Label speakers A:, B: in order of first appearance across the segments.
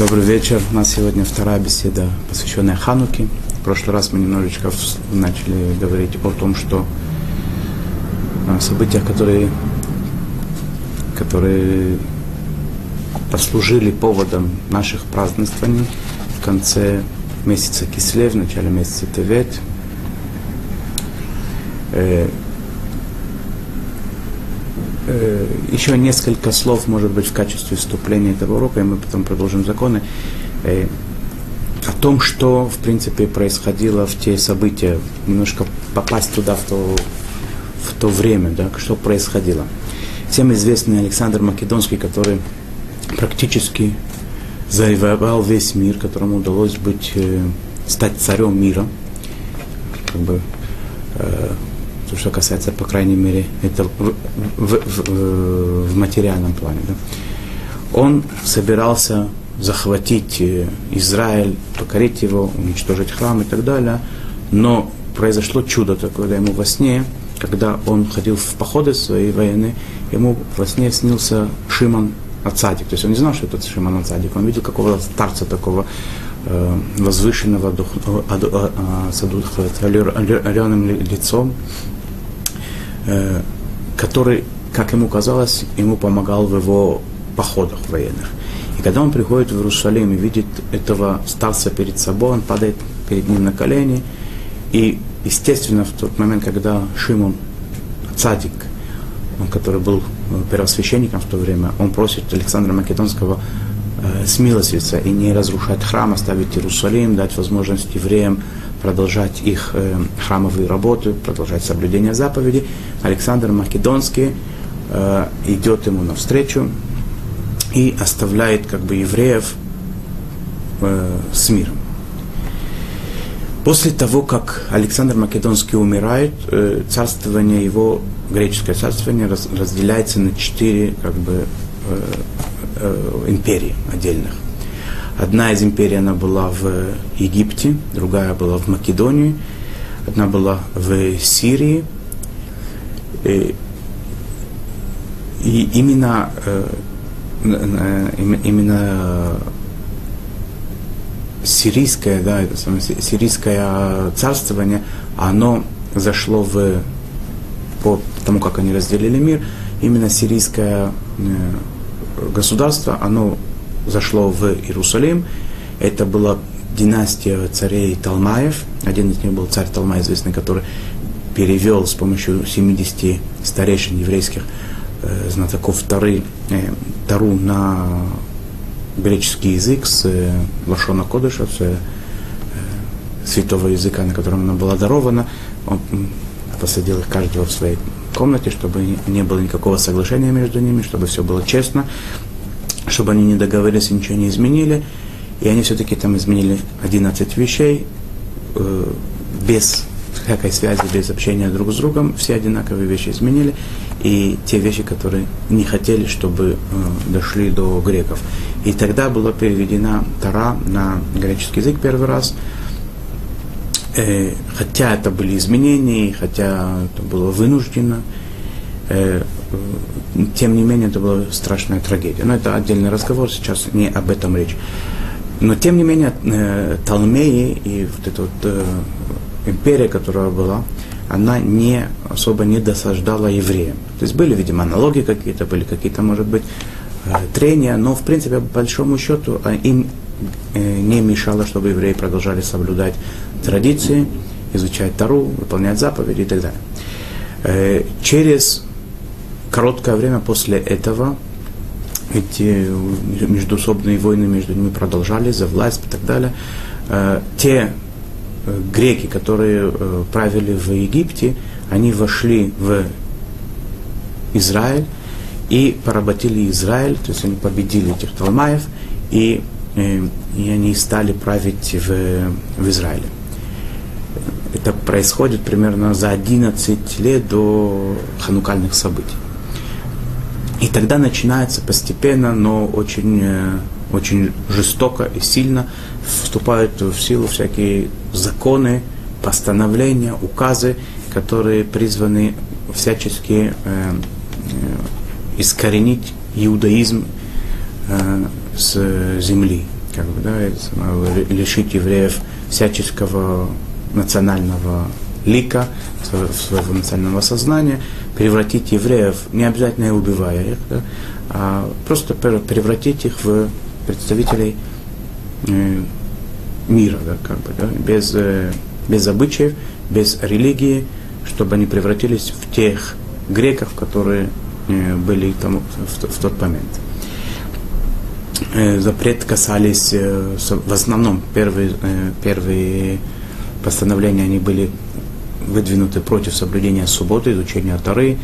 A: Добрый вечер. У нас сегодня вторая беседа, посвященная Хануке. В прошлый раз мы немножечко начали говорить о том, что события, которые, которые послужили поводом наших празднований в конце месяца Кислев, в начале месяца Тевет. Э, еще несколько слов, может быть, в качестве вступления этого урока, и мы потом продолжим законы, э, о том, что, в принципе, происходило в те события, немножко попасть туда в то, в то время, да, что происходило. Всем известный Александр Македонский, который практически завоевал весь мир, которому удалось быть, э, стать царем мира. Как бы, э, то, что касается, по крайней мере, это в, в, в, в материальном плане. Да. Он собирался захватить э, Израиль, покорить его, уничтожить храм и так далее, но произошло чудо такое ему во сне, когда он ходил в походы своей военные, ему во сне снился Шиман Ацадик. То есть он не знал, что это Шиман Ацадик. Он видел какого-то старца такого э, возвышенного, дух, э, э, с ореным лицом, э, который, как ему казалось, ему помогал в его походах военных. И когда он приходит в Иерусалим и видит этого старца перед собой, он падает перед ним на колени. И, естественно, в тот момент, когда Шимон Цадик, он, который был первосвященником в то время, он просит Александра Македонского э, смилостивиться и не разрушать храм, оставить Иерусалим, дать возможность евреям продолжать их э, храмовые работы, продолжать соблюдение заповедей. Александр Македонский э, идет ему навстречу и оставляет как бы евреев э, с миром. После того, как Александр Македонский умирает, э, царствование его, греческое царствование, разделяется на четыре как бы, э, э, империи отдельных. Одна из империй она была в Египте, другая была в Македонии, одна была в Сирии. И, и именно, именно сирийское, да, это самое, сирийское царствование, оно зашло в, по тому, как они разделили мир, именно сирийское э, государство, оно зашло в Иерусалим. Это была династия царей Талмаев. Один из них был царь Талмай, известный, который перевел с помощью 70 старейшин еврейских э, знатоков Тары, э, Тару на греческий язык с э, Лашона Кодыша, с э, святого языка, на котором она была дарована. Он посадил их каждого в своей комнате, чтобы не было никакого соглашения между ними, чтобы все было честно, чтобы они не договорились и ничего не изменили. И они все-таки там изменили 11 вещей э, без всякой связи, без общения друг с другом. Все одинаковые вещи изменили. И те вещи, которые не хотели, чтобы э, дошли до греков. И тогда была переведена Тара на греческий язык первый раз. Э, хотя это были изменения, хотя это было вынуждено, э, тем не менее это была страшная трагедия. Но это отдельный разговор, сейчас не об этом речь. Но тем не менее э, Талмеи и вот эта вот э, империя, которая была, она не особо не досаждала евреям. То есть были, видимо, аналогии какие-то, были какие-то, может быть, Э, трения, но в принципе, по большому счету, э, им э, не мешало, чтобы евреи продолжали соблюдать традиции, изучать Тару, выполнять заповеди и так далее. Через короткое время после этого эти междусобные войны между ними продолжались за власть и так далее. Те греки, которые правили в Египте, они вошли в Израиль, и поработили Израиль, то есть они победили этих Талмаев, и, э, и они стали править в, в Израиле. Это происходит примерно за 11 лет до ханукальных событий. И тогда начинается постепенно, но очень, э, очень жестоко и сильно вступают в силу всякие законы, постановления, указы, которые призваны всячески э, искоренить иудаизм э, с земли. как бы, да, лишить евреев всяческого национального лика, своего национального сознания, превратить евреев, не обязательно убивая их, да, а просто превратить их в представителей э, мира, да, как бы, да, без, э, без обычаев, без религии, чтобы они превратились в тех греков, которые э, были там в, в тот момент. Запрет касались, в основном первые, первые постановления, они были выдвинуты против соблюдения субботы, изучения Тары,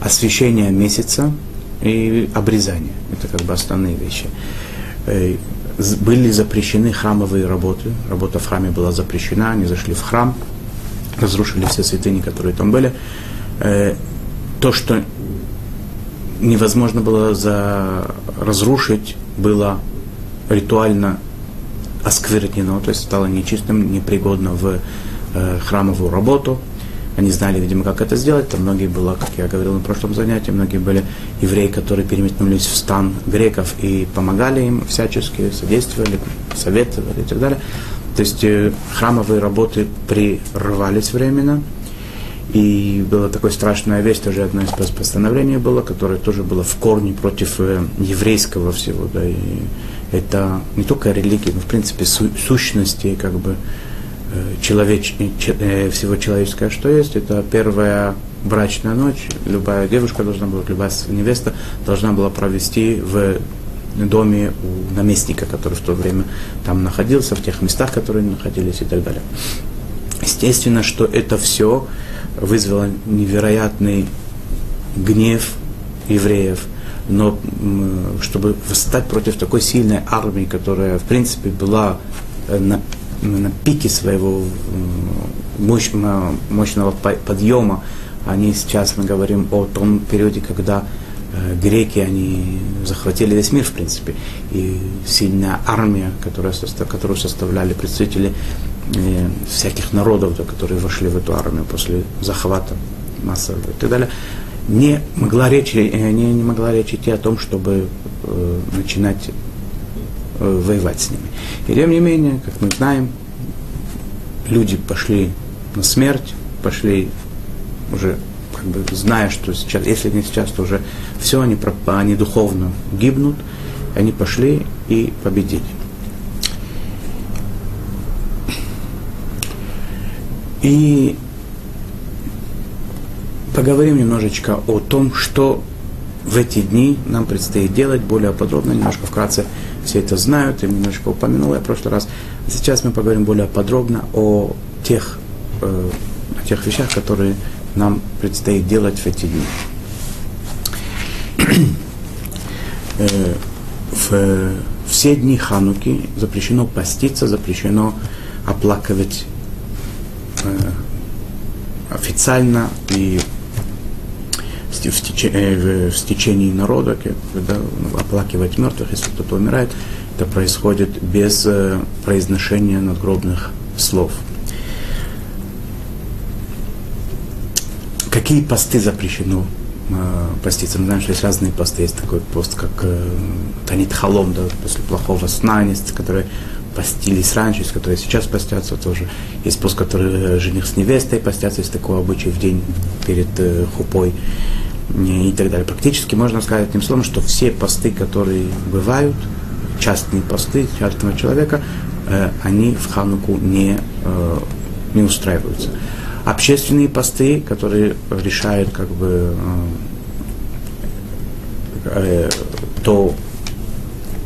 A: освещения месяца и обрезания. Это как бы основные вещи. Были запрещены храмовые работы. Работа в храме была запрещена, они зашли в храм, разрушили все святыни, которые там были. То, что невозможно было за... разрушить, было ритуально осквернено, то есть стало нечистым, непригодно в э, храмовую работу. Они знали, видимо, как это сделать. Там многие было, как я говорил на прошлом занятии, многие были евреи, которые переметнулись в стан греков и помогали им всячески, содействовали, советовали и так далее. То есть э, храмовые работы прервались временно. И была такая страшная вещь, тоже одно из постановлений было, которое тоже было в корне против э, еврейского всего. Да, и это не только религии, но в принципе су- сущности как бы человеч, э, всего человеческого, что есть. Это первая брачная ночь. Любая девушка должна была, любая невеста должна была провести в доме у наместника, который в то время там находился, в тех местах, которые находились и так далее. Естественно, что это все вызвало невероятный гнев евреев, но чтобы восстать против такой сильной армии, которая, в принципе, была э, на, на пике своего мощного, мощного подъема, они сейчас мы говорим о том периоде, когда э, греки, они захватили весь мир, в принципе, и сильная армия, которая, которую составляли представители э, всяких народов, которые вошли в эту армию после захвата массового и так далее, не могла речь, э, не, не могла речь идти о том, чтобы начинать воевать с ними. И тем не менее, как мы знаем, люди пошли на смерть, пошли уже как бы зная, что сейчас, если не сейчас, то уже все, они, они духовно гибнут, они пошли и победили. И поговорим немножечко о том, что в эти дни нам предстоит делать более подробно, немножко вкратце все это знают, и немножко упомянул я в прошлый раз. Сейчас мы поговорим более подробно о тех, э, о тех вещах, которые нам предстоит делать в эти дни. э, в все дни Хануки запрещено поститься, запрещено оплакивать Э, официально и в, течение, в течение народа, когда оплакивать мертвых, если кто-то умирает, это происходит без э, произношения надгробных слов. Какие посты запрещено э, поститься? Мы знаем, что есть разные посты. Есть такой пост, как э, Танит Халом, да, после плохого сна, есть, который постились раньше, из которой сейчас постятся тоже. Есть пост, который жених с невестой постятся, есть такой обычай в день перед э, хупой и так далее. Практически можно сказать тем словом, что все посты, которые бывают, частные посты частного человека, э, они в Хануку не, э, не устраиваются. Общественные посты, которые решают как бы э, то,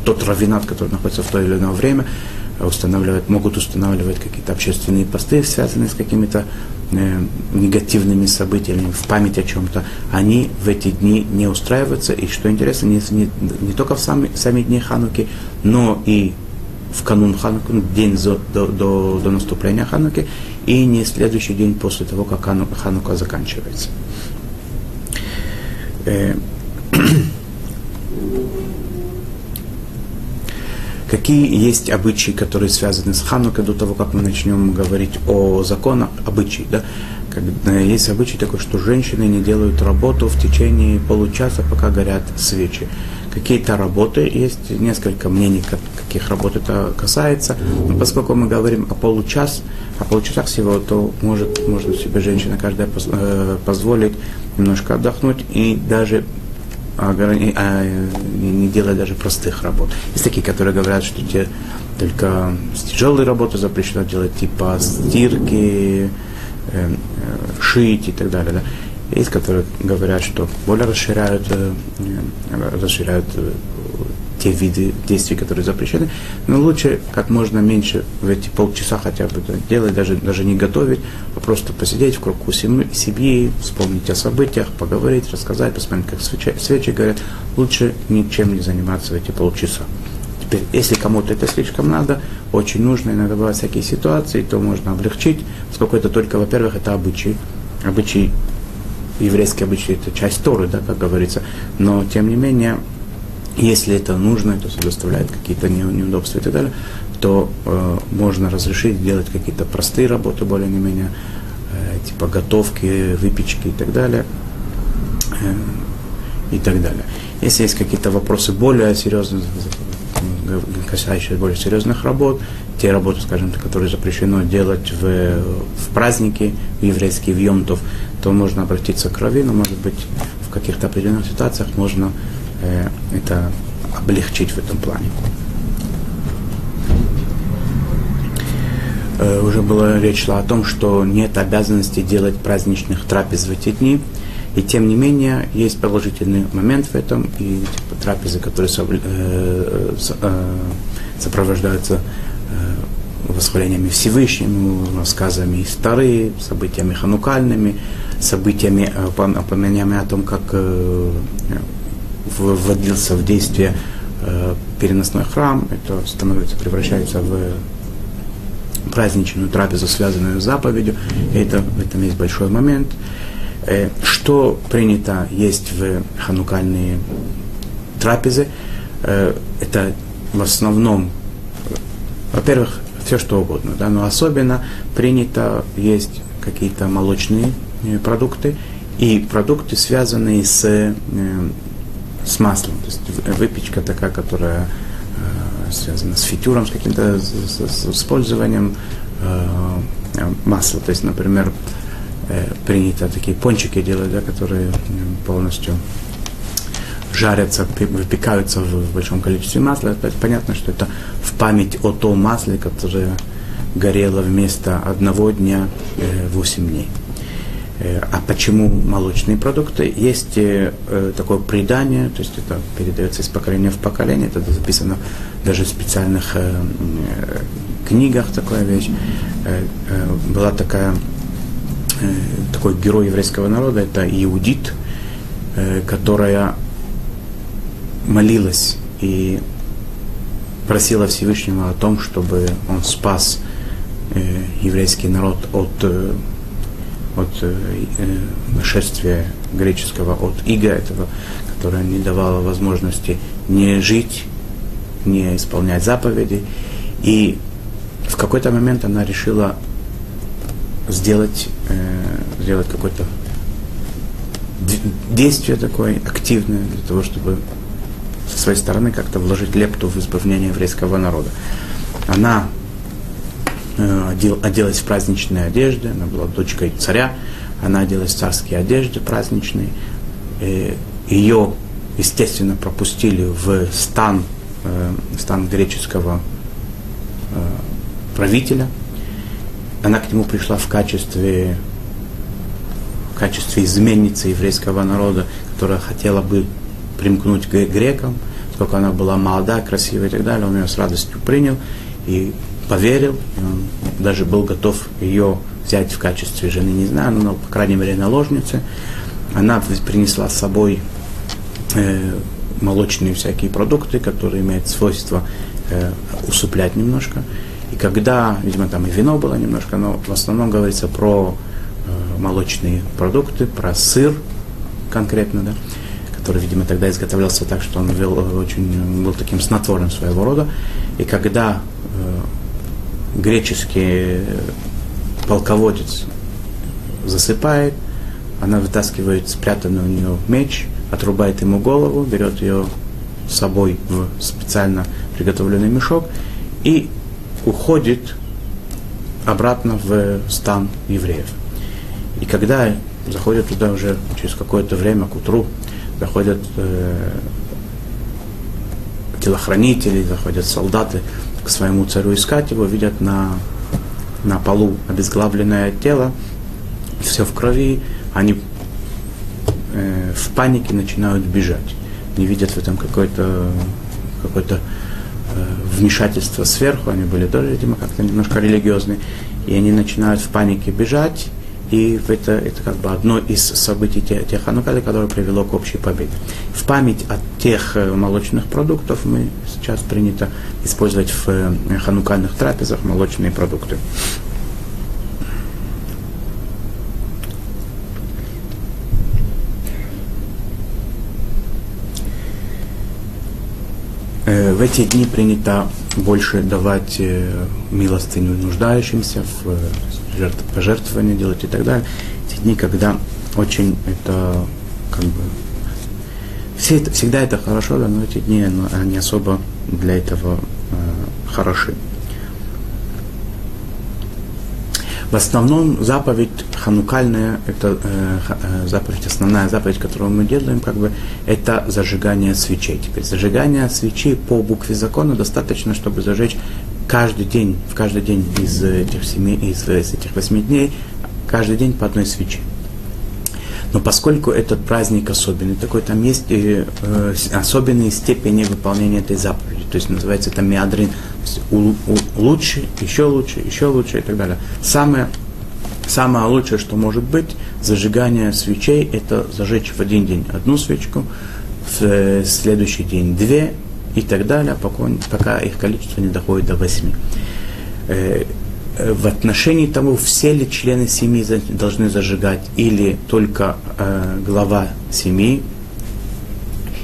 A: тот равинат, который находится в то или иное время, устанавливать, могут устанавливать какие-то общественные посты, связанные с какими-то э, негативными событиями, в память о чем-то, они в эти дни не устраиваются. И что интересно, не, не, не только в сами, сами дни Хануки, но и в канун Хануки, ну, день до, до, до, наступления Хануки, и не следующий день после того, как Ханука заканчивается. Э, Какие есть обычаи, которые связаны с Ханукой, до того, как мы начнем говорить о законах, обычаи, да? когда есть обычай такой, что женщины не делают работу в течение получаса, пока горят свечи. Какие-то работы есть, несколько мнений, каких работ это касается. Но поскольку мы говорим о получас, о получасах всего, то может, может себе женщина каждая э, позволить немножко отдохнуть и даже а, не делать даже простых работ. Есть такие, которые говорят, что те только тяжелые работы запрещено делать, типа стирки, э, шить и так далее. Да. Есть, которые говорят, что более расширяют, э, расширяют э, те виды действий, которые запрещены, но лучше как можно меньше в эти полчаса хотя бы делать, даже, даже не готовить, а просто посидеть в кругу семьи, вспомнить о событиях, поговорить, рассказать, посмотреть, как свечи, свечи горят. Лучше ничем не заниматься в эти полчаса. Теперь, если кому-то это слишком надо, очень нужно, иногда бывают всякие ситуации, то можно облегчить, поскольку это только, во-первых, это обычай. Обычай, еврейский обычай, это часть Торы, да, как говорится. Но, тем не менее, если это нужно, то есть доставляет какие-то неудобства и так далее, то э, можно разрешить делать какие-то простые работы, более-менее, э, типа готовки, выпечки и так далее. Э, и так далее. Если есть какие-то вопросы более серьезные, касающиеся более серьезных работ, те работы, скажем, которые запрещено делать в, в праздники в еврейские, в Йомтов, то можно обратиться к Равину, может быть, в каких-то определенных ситуациях можно это облегчить в этом плане. Э, уже была речь шла о том, что нет обязанности делать праздничных трапез в эти дни, и тем не менее, есть положительный момент в этом, и типа, трапезы, которые э, э, сопровождаются э, восхвалениями Всевышнему, рассказами из Тары, событиями ханукальными, событиями, упоминаниями о том, как вводился в действие переносной храм, это становится, превращается в праздничную трапезу, связанную с заповедью. Это, в этом есть большой момент. Э, что принято есть в ханукальные трапезы? Э, это в основном, во-первых, все что угодно, да, но особенно принято есть какие-то молочные э, продукты и продукты, связанные с, с маслом. То есть выпечка такая, которая связана с фитюром, с каким-то с, с, использованием масла. То есть, например, э, принято такие пончики делать, да, которые полностью жарятся, выпекаются в, в большом количестве масла. Это понятно, что это в память о том масле, которое горело вместо одного дня э, 8 дней. Э, а почему молочные продукты? Есть э, э, такое предание, то есть это передается из поколения в поколение, это записано даже в специальных книгах такая вещь. Была такая такой герой еврейского народа, это Иудит, которая молилась и просила Всевышнего о том, чтобы он спас еврейский народ от, от нашествия греческого, от ига этого, которое не давало возможности не жить, не исполнять заповеди. И в какой-то момент она решила сделать, э, сделать какое-то действие такое активное для того, чтобы со своей стороны как-то вложить лепту в избавление еврейского народа. Она э, оделась в праздничные одежды, она была дочкой царя, она оделась в царские одежды праздничные. Э, ее, естественно, пропустили в стан, э, стан греческого э, правителя – она к нему пришла в качестве, в качестве изменницы еврейского народа, которая хотела бы примкнуть к грекам, сколько она была молода, красивая и так далее, он ее с радостью принял. И поверил, он даже был готов ее взять в качестве жены, не знаю, но, по крайней мере, наложницы. Она принесла с собой э, молочные всякие продукты, которые имеют свойство э, усыплять немножко. И когда, видимо, там и вино было немножко, но в основном говорится про э, молочные продукты, про сыр конкретно, да, который, видимо, тогда изготовлялся так, что он вел, э, очень, был таким снотворным своего рода. И когда греческий полководец засыпает, она вытаскивает спрятанный у нее меч, отрубает ему голову, берет ее с собой в специально приготовленный мешок и уходит обратно в стан евреев. И когда заходят туда уже через какое-то время, к утру, заходят э, телохранители, заходят солдаты к своему царю искать его, видят на, на полу обезглавленное тело, все в крови, они э, в панике начинают бежать. Не видят в этом какое-то какое-то э, вмешательство сверху, они были тоже, видимо, как-то немножко религиозные, и они начинают в панике бежать, и это, это как бы одно из событий тех, тех Ханукали, которое привело к общей победе. В память о тех э, молочных продуктов мы сейчас принято использовать в э, ханукальных трапезах молочные продукты. Э, в эти дни принято больше давать милостыню нуждающимся, в пожертвования делать и так далее. Эти дни, когда очень это как бы все это, всегда это хорошо, да, но эти дни ну, они особо для этого э, хороши. В основном заповедь ханукальная, это э, э, заповедь, основная заповедь, которую мы делаем, как бы, это зажигание свечей. Теперь зажигание свечей по букве закона достаточно, чтобы зажечь каждый день, в каждый день из этих семи, из, из этих восьми дней, каждый день по одной свече. Но поскольку этот праздник особенный, такой там есть э, э, особенные степени выполнения этой заповеди. То есть называется это миадрин. Лучше, еще лучше, еще лучше и так далее. Самое, самое лучшее, что может быть, зажигание свечей, это зажечь в один день одну свечку, в э, следующий день две, и так далее, пока, пока их количество не доходит до восьми. Э, э, в отношении того, все ли члены семьи должны зажигать или только э, глава семьи,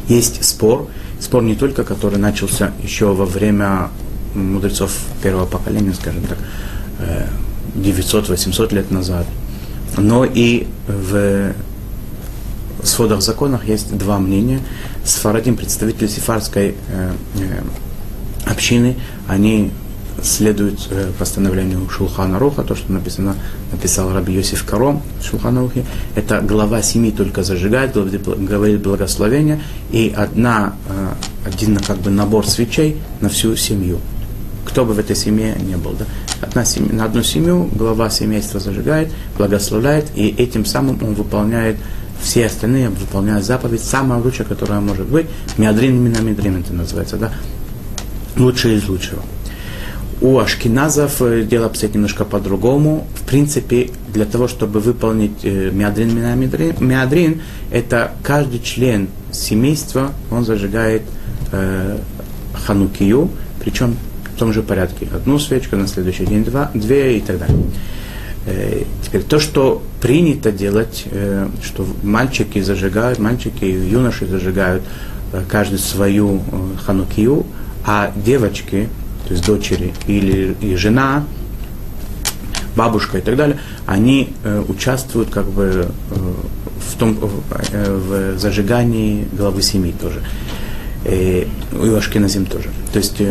A: есть спор. Спор не только, который начался еще во время мудрецов первого поколения, скажем так, 900-800 лет назад, но и в сводах законах есть два мнения. Сфарадим, представители сефарской э, э, общины, они следуют э, постановлению Шулхана Руха, то, что написано, написал Раби Йосиф Каром в Шулхана Рухе, это глава семьи только зажигает, говорит благословение, и одна, э, один как бы набор свечей на всю семью. Кто бы в этой семье не был. Да? Одна семья, на одну семью глава семейства зажигает, благословляет, и этим самым он выполняет все остальные выполняют заповедь, самая лучшая, которая может быть. Миадрин минамидрин это называется, да? Лучшее из лучшего. У ашкиназов э, дело обстоит немножко по-другому. В принципе, для того, чтобы выполнить э, миадрин минамидрин, миадрин, это каждый член семейства, он зажигает э, ханукию, причем в том же порядке. Одну свечку, на следующий день два, две и так далее. Э, теперь то, что принято делать, э, что мальчики зажигают, мальчики и юноши зажигают э, каждый свою ханукию, а девочки, то есть дочери или и жена, бабушка и так далее, они участвуют как бы в том в зажигании главы семьи тоже. И у Ашкеназим тоже. То есть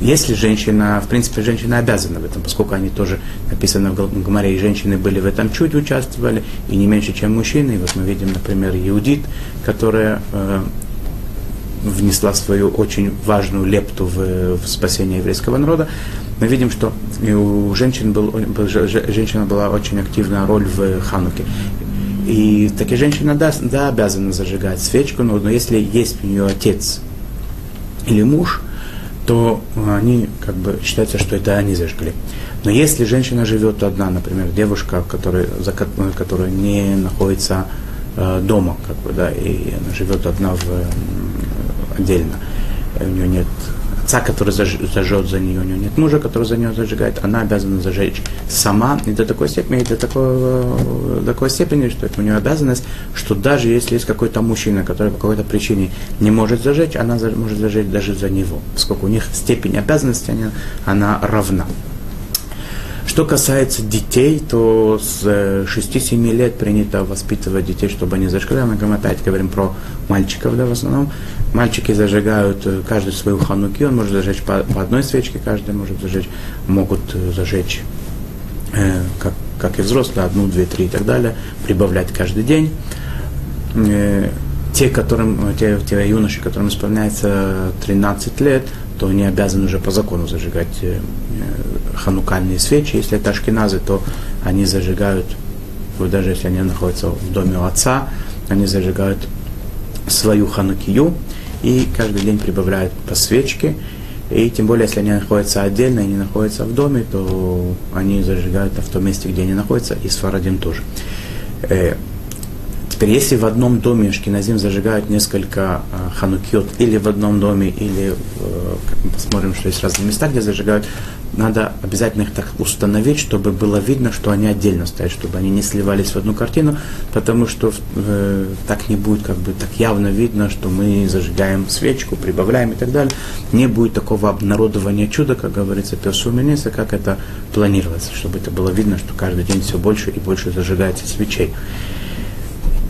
A: если женщина, в принципе, женщина обязана в этом, поскольку они тоже написаны в Гамаре, и женщины были в этом чуть участвовали, и не меньше, чем мужчины. И вот мы видим, например, Иудит, которая э, внесла свою очень важную лепту в, в спасение еврейского народа. Мы видим, что у женщин был, женщина была очень активная роль в Хануке. И такие женщины, да, да, обязаны зажигать свечку, но, но если есть у нее отец или муж – то они как бы считается, что это они зажгли. Но если женщина живет одна, например, девушка, которая, за, которая не находится э, дома, как бы, да, и она живет одна в, э, отдельно, у нее нет отца, который зажжет за нее, у нее нет мужа, который за нее зажигает, она обязана зажечь сама, и до такой степени, до такой, такой степени, что это у нее обязанность, что даже если есть какой-то мужчина, который по какой-то причине не может зажечь, она может зажечь даже за него, поскольку у них степень обязанности, она, она равна. Что касается детей, то с 6-7 лет принято воспитывать детей, чтобы они зажигали. Мы опять говорим про мальчиков, да, в основном. Мальчики зажигают каждый свою хануки, он может зажечь по, по одной свечке, каждый может зажечь, могут зажечь, э, как, как и взрослые, одну, две, три и так далее, прибавлять каждый день. Э, те, которым, те, те юноши, которым исполняется 13 лет, то они обязаны уже по закону зажигать э, э, ханукальные свечи. Если это ашкеназы, то они зажигают, даже если они находятся в доме у отца, они зажигают свою ханукию и каждый день прибавляют по свечке. И тем более, если они находятся отдельно и не находятся в доме, то они зажигают в том месте, где они находятся, и с Фарадим тоже. Теперь, если в одном доме Шкиназим зажигают несколько э, ханукиот, или в одном доме, или э, как мы посмотрим, что есть разные места, где зажигают, надо обязательно их так установить, чтобы было видно, что они отдельно стоят, чтобы они не сливались в одну картину, потому что э, так не будет как бы так явно видно, что мы зажигаем свечку, прибавляем и так далее. Не будет такого обнародования чуда, как говорится, персумениса, как это планировалось, чтобы это было видно, что каждый день все больше и больше зажигается свечей.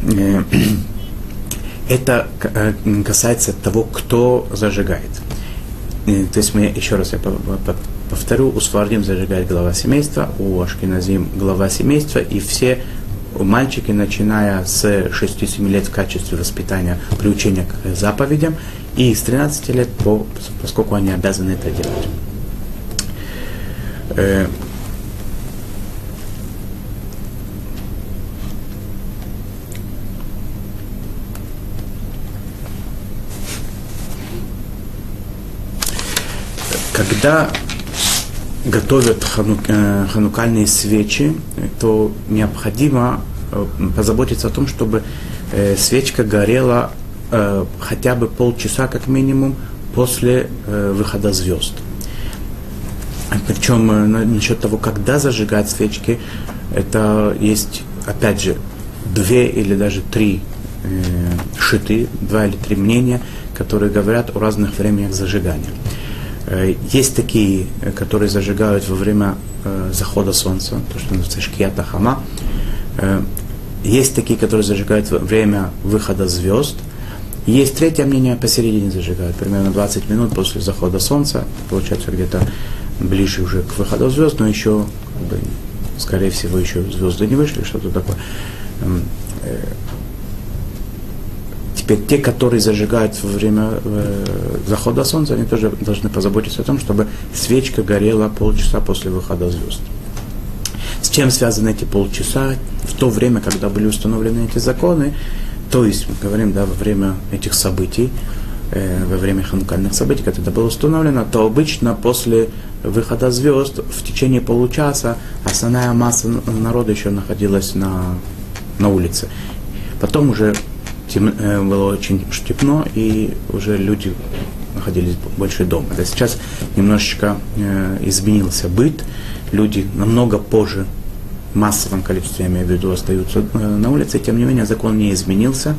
A: Э, это э, касается того, кто зажигает. Э, то есть мы, еще раз я повторю, у Свардим зажигает глава семейства, у Ашкиназим глава семейства, и все мальчики, начиная с 6-7 лет в качестве воспитания, приучения к заповедям, и с 13 лет, по, поскольку они обязаны это делать. Когда готовят хану, э, ханукальные свечи, то необходимо э, позаботиться о том, чтобы э, свечка горела э, хотя бы полчаса как минимум после э, выхода звезд. Причем э, насчет того, когда зажигать свечки, это есть, опять же, две или даже три э, шиты, два или три мнения, которые говорят о разных временах зажигания. Э, есть такие, э, которые зажигают во время э, захода солнца, то, что называется шкията хама. Есть такие, которые зажигают во время выхода звезд. Есть третье мнение, посередине зажигают, примерно 20 минут после захода солнца, получается где-то ближе уже к выходу звезд, но еще, скорее всего, еще звезды не вышли, что-то такое. Теперь те, которые зажигают во время э, захода солнца, они тоже должны позаботиться о том, чтобы свечка горела полчаса после выхода звезд. С чем связаны эти полчаса? В то время, когда были установлены эти законы, то есть, мы говорим, да, во время этих событий, э, во время ханукальных событий, когда это было установлено, то обычно после выхода звезд в течение получаса основная масса народа еще находилась на, на улице. Потом уже тем, э, было очень темно, и уже люди находились больше дома. Да сейчас немножечко э, изменился быт, люди намного позже в массовом количестве, я имею в виду, остаются э, на улице, тем не менее закон не изменился.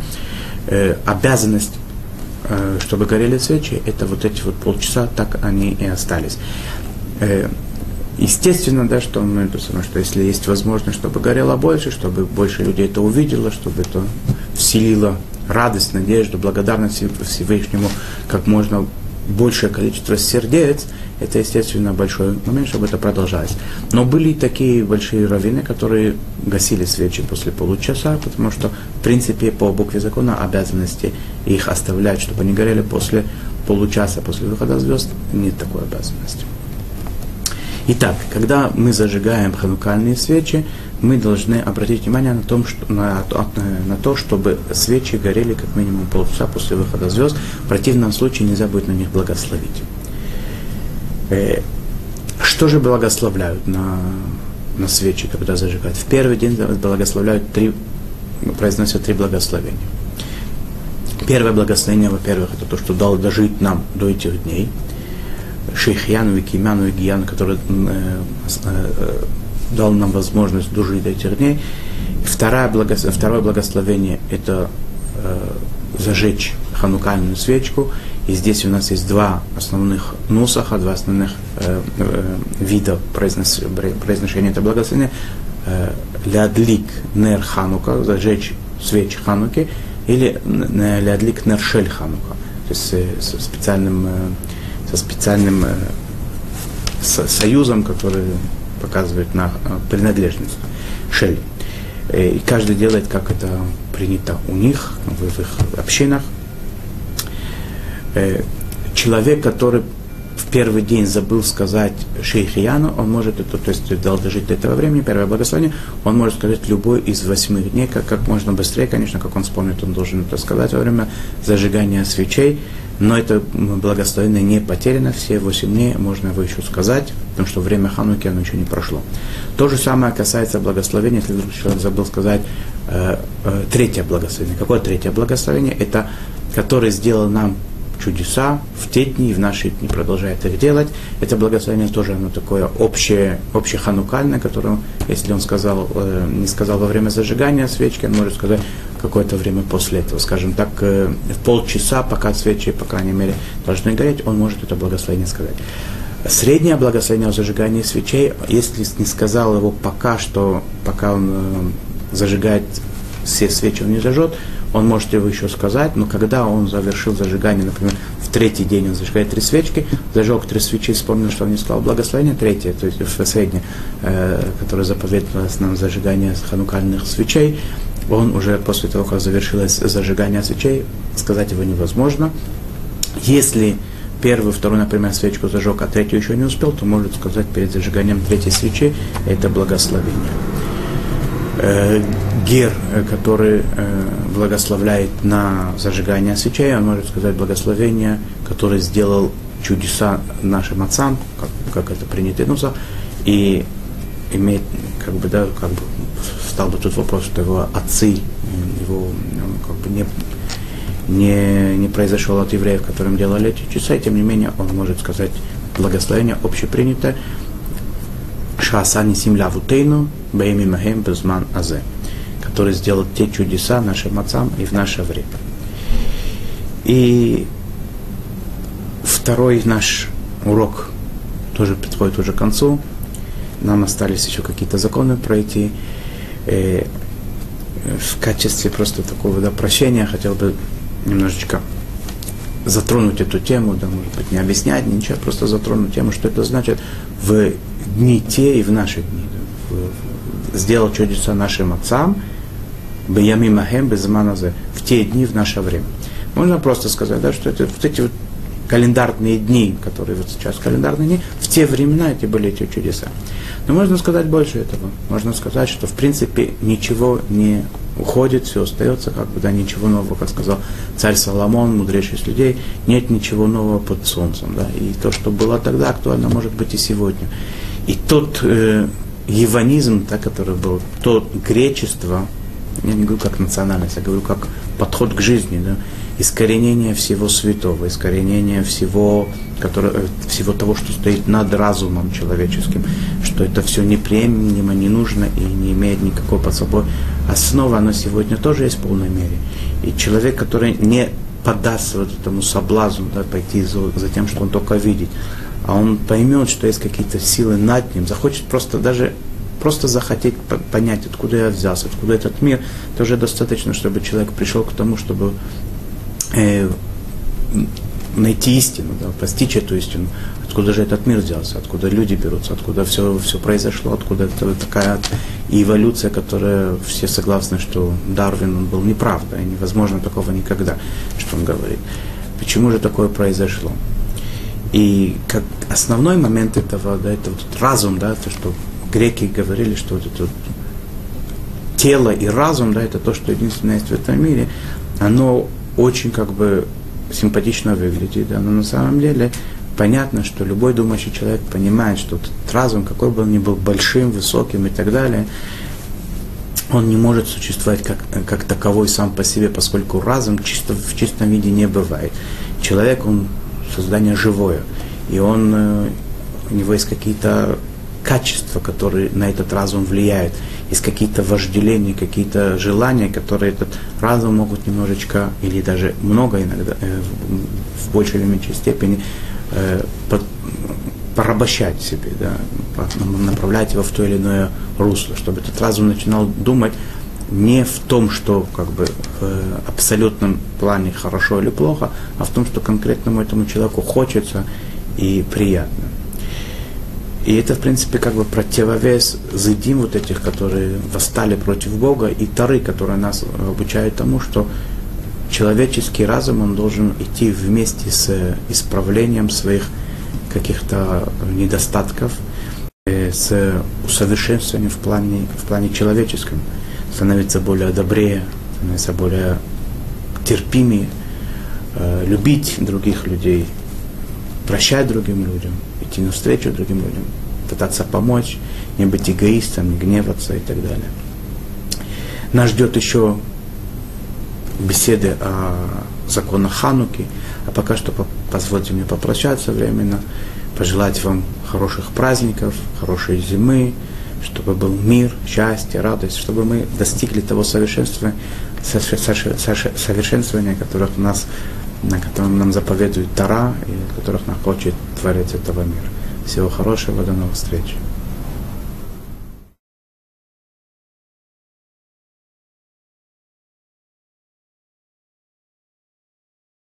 A: Э, обязанность, э, чтобы горели свечи, это вот эти вот полчаса, так они и остались. Естественно, да, что, мы, что если есть возможность, чтобы горело больше, чтобы больше людей это увидело, чтобы это вселило радость, надежду, благодарность Всевышнему как можно большее количество сердец, это, естественно, большой момент, чтобы это продолжалось. Но были такие большие раввины, которые гасили свечи после получаса, потому что, в принципе, по букве закона обязанности их оставлять, чтобы они горели после получаса, после выхода звезд, нет такой обязанности. Итак, когда мы зажигаем ханукальные свечи, мы должны обратить внимание на, том, что, на, на то, чтобы свечи горели как минимум полчаса после выхода звезд. В противном случае нельзя будет на них благословить. Э, что же благословляют на, на свечи, когда зажигают? В первый день благословляют три, произносят три благословения. Первое благословение, во-первых, это то, что дал дожить нам до этих дней – Шейхьяну и Кимяну и Гияну, который э, э, дал нам возможность дожить до этих дней. Второе, благословение, второе благословение – это э, зажечь ханукальную свечку. И здесь у нас есть два основных нусаха, два основных э, э, вида произнос, произношения этого благословения. Э, лядлик нер ханука, зажечь свеч хануки, или лядлик нер шель ханука, то есть э, со специальным, э, со специальным э, со, союзом, который показывает на э, принадлежность. Шель. Э, и каждый делает, как это принято у них, в их общинах. Э, человек, который в первый день забыл сказать шейхияну, он может это, то есть дал дожить до этого времени, первое благословение, он может сказать любой из восьми дней, как, как можно быстрее, конечно, как он вспомнит, он должен это сказать во время зажигания свечей, но это благословение не потеряно, все восемь дней можно его еще сказать, потому что время Хануки оно еще не прошло. То же самое касается благословения, если вдруг человек забыл сказать э, э, третье благословение. Какое третье благословение? Это который сделал нам чудеса в те дни и в наши дни продолжает их делать. Это благословение тоже оно такое общее, общеханукальное, которое, если он сказал, э, не сказал во время зажигания свечки, он может сказать какое-то время после этого. Скажем так, э, в полчаса, пока свечи, по крайней мере, должны гореть, он может это благословение сказать. Среднее благословение о зажигании свечей, если не сказал его пока что, пока он э, зажигает все свечи, он не зажжет, он может его еще сказать, но когда он завершил зажигание, например, в третий день он зажигает три свечки, зажег три свечи, вспомнил, что он не сказал благословение, третье, то есть в среднее, э, которое заповедовалось нам зажигание ханукальных свечей, он уже после того, как завершилось зажигание свечей, сказать его невозможно. Если первую, вторую, например, свечку зажег, а третью еще не успел, то может сказать перед зажиганием третьей свечи это благословение э, гер, э, который э, благословляет на зажигание свечей, он может сказать благословение, который сделал чудеса нашим отцам, как, как это принято Нуса, и имеет, как бы, да, как бы, стал бы тут вопрос, что его отцы, его, как бы, не, не, не произошел от евреев, которым делали эти и тем не менее он может сказать благословение общепринятое, Шаасани Симля Вутейну, Бейми Махем Безман Азе, который сделал те чудеса нашим отцам и в наше время. И второй наш урок тоже подходит уже к концу. Нам остались еще какие-то законы пройти. И э, в качестве просто такого да, прощения хотел бы немножечко затронуть эту тему, да, может быть, не объяснять ничего, просто затронуть тему, что это значит в дни те и в наши дни. Да, сделал чудеса нашим отцам, Биями Махем Безманазе, в те дни в наше время. Можно просто сказать, да, что это вот эти вот календарные дни, которые вот сейчас календарные дни, в те времена эти были эти чудеса. Но можно сказать больше этого. Можно сказать, что в принципе ничего не уходит, все остается, как бы, да, ничего нового, как сказал царь Соломон, мудрейший из людей, нет ничего нового под солнцем, да, и то, что было тогда, актуально может быть и сегодня. И тот э, еванизм, да, который был, то гречество, я не говорю как национальность, я говорю как подход к жизни, да, искоренение всего святого, искоренение всего, которое, э, всего того, что стоит над разумом человеческим, что это все неприемлемо, не нужно и не имеет никакой под собой основы, оно сегодня тоже есть в полной мере. И человек, который не поддастся вот этому соблазну, да, пойти за, за тем, что он только видит, а он поймет, что есть какие-то силы над ним, захочет просто даже просто захотеть понять, откуда я взялся, откуда этот мир, то уже достаточно, чтобы человек пришел к тому, чтобы э, найти истину, да, постичь эту истину, откуда же этот мир взялся, откуда люди берутся, откуда все, все произошло, откуда это такая эволюция, которая все согласны, что Дарвин он был неправ, да, и невозможно такого никогда, что он говорит. Почему же такое произошло? И как основной момент этого, да, это вот разум, да, то, что греки говорили, что вот это вот тело и разум, да, это то, что единственное есть в этом мире, оно очень как бы симпатично выглядит, да, но на самом деле понятно, что любой думающий человек понимает, что этот разум, какой бы он ни был большим, высоким и так далее, он не может существовать как, как таковой сам по себе, поскольку разум чисто, в чистом виде не бывает. Человек, он создание живое, и он, э, у него есть какие-то качества, которые на этот разум влияют, есть какие-то вожделения, какие-то желания, которые этот разум могут немножечко или даже много иногда э, в большей или меньшей степени э, порабощать себе, да, направлять его в то или иное русло, чтобы этот разум начинал думать не в том, что как бы в абсолютном плане хорошо или плохо, а в том, что конкретному этому человеку хочется и приятно. И это, в принципе, как бы противовес зидим вот этих, которые восстали против Бога, и Тары, которые нас обучают тому, что человеческий разум, он должен идти вместе с исправлением своих каких-то недостатков, э, с усовершенствованием в плане, в плане человеческом, становиться более добрее, становиться более терпимее, э, любить других людей, прощать другим людям, идти навстречу другим людям, пытаться помочь, не быть эгоистом, не гневаться и так далее. Нас ждет еще беседы о законах Хануки, а пока что позвольте мне попрощаться временно, пожелать вам хороших праздников, хорошей зимы, чтобы был мир, счастье, радость, чтобы мы достигли того совершенствования, совершенствования, которых нас, на котором нам заповедует Тара, и которых нам хочет Творец этого мира. Всего хорошего, до новых встреч.